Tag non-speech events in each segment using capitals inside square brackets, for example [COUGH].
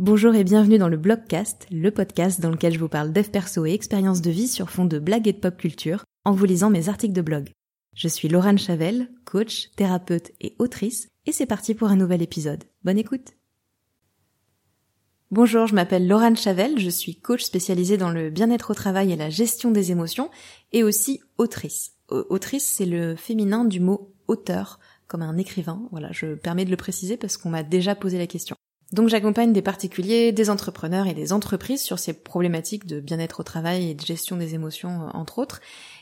Bonjour et bienvenue dans le Blogcast, le podcast dans lequel je vous parle dev perso et expériences de vie sur fond de blagues et de pop culture en vous lisant mes articles de blog. Je suis Laurent Chavel, coach, thérapeute et autrice, et c'est parti pour un nouvel épisode. Bonne écoute Bonjour, je m'appelle Laurent Chavel, je suis coach spécialisée dans le bien-être au travail et la gestion des émotions, et aussi autrice. Autrice, c'est le féminin du mot auteur, comme un écrivain, voilà, je permets de le préciser parce qu'on m'a déjà posé la question. Donc j'accompagne des particuliers, des entrepreneurs et des entreprises sur ces problématiques de bien-être au travail et de gestion des émotions, euh, entre autres.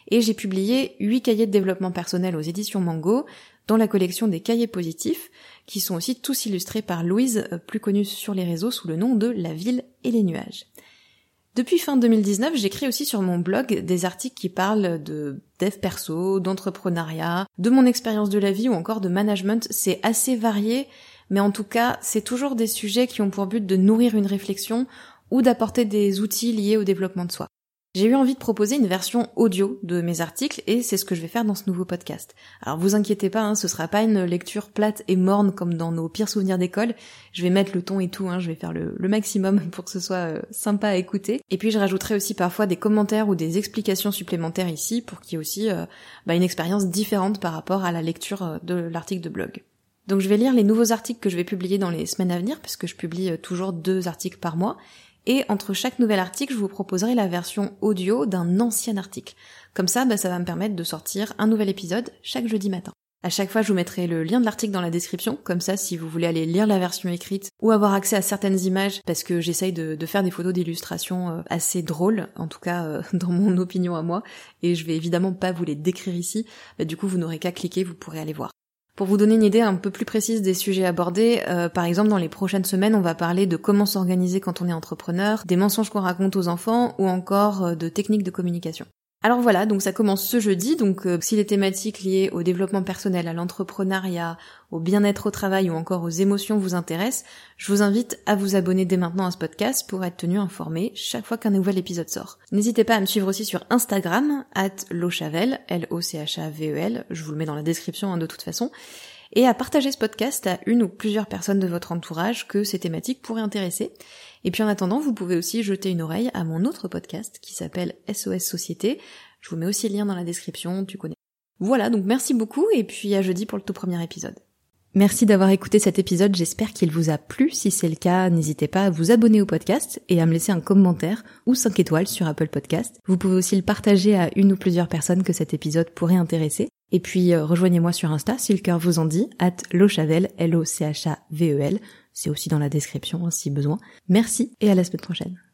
Et j'ai publié huit cahiers de développement personnel aux éditions Mango, dans la collection des cahiers positifs, qui sont aussi tous illustrés par Louise, euh, plus connue sur les réseaux sous le nom de La ville et les nuages. Depuis fin 2019, j'écris aussi sur mon blog des articles qui parlent de dev perso, d'entrepreneuriat, de mon expérience de la vie ou encore de management. C'est assez varié mais en tout cas, c'est toujours des sujets qui ont pour but de nourrir une réflexion ou d'apporter des outils liés au développement de soi. J'ai eu envie de proposer une version audio de mes articles et c'est ce que je vais faire dans ce nouveau podcast. Alors vous inquiétez pas, hein, ce sera pas une lecture plate et morne comme dans nos pires souvenirs d'école. Je vais mettre le ton et tout, hein, je vais faire le, maximum [LAUGHS] pour que ce soit euh, sympa à écouter. Et puis je rajouterai aussi parfois des commentaires ou des explications supplémentaires ici pour qu'il y ait aussi euh, bah, une expérience différente par rapport à la lecture euh, de l'article de blog. Donc je vais lire les nouveaux articles que je vais publier dans les semaines à venir, puisque je publie euh, toujours deux articles par mois. Et entre chaque nouvel article, je vous proposerai la version audio d'un ancien article. Comme ça, bah, ça va me permettre de sortir un nouvel épisode chaque jeudi matin. À chaque fois, je vous mettrai le lien de l'article dans la description, comme ça, si vous voulez aller lire la version écrite ou avoir accès à certaines images, parce que j'essaye de, faire des photos d'illustration euh, assez drôles, en tout cas euh, [LAUGHS] dans mon opinion à moi, et je vais évidemment pas vous les décrire ici. Bah, du coup, vous n'aurez qu'à cliquer, vous pourrez aller voir. Pour vous donner une idée un peu plus précise des sujets abordés, euh, par exemple dans les prochaines semaines on va parler de comment s'organiser quand on est entrepreneur, des mensonges qu'on raconte aux enfants ou encore euh, de techniques de communication. Alors voilà, donc ça commence ce jeudi, donc euh, si les thématiques liées au développement personnel, à l'entrepreneuriat, au bien-être au travail ou encore aux émotions vous intéressent, je vous invite à vous abonner dès maintenant à ce podcast pour être tenu informé chaque fois qu'un nouvel épisode sort. N'hésitez pas à me suivre aussi sur Instagram, at lochavel, L-O-C-H-A-V-E-L, je vous le mets dans la description hein, de toute façon, et à partager ce podcast à une ou plusieurs personnes de votre entourage que ces thématiques pourraient intéresser. Et puis en attendant, vous pouvez aussi jeter une oreille à mon autre podcast qui s'appelle SOS Société. Je vous mets aussi le lien dans la description, tu connais. Voilà, donc merci beaucoup et puis à jeudi pour le tout premier épisode. Merci d'avoir écouté cet épisode, j'espère qu'il vous a plu. Si c'est le cas, n'hésitez pas à vous abonner au podcast et à me laisser un commentaire ou 5 étoiles sur Apple Podcast. Vous pouvez aussi le partager à une ou plusieurs personnes que cet épisode pourrait intéresser. Et puis euh, rejoignez-moi sur Insta si le cœur vous en dit, at lochavel, L-O-C-H-A-V-E-L. C'est aussi dans la description si besoin. Merci et à la semaine prochaine.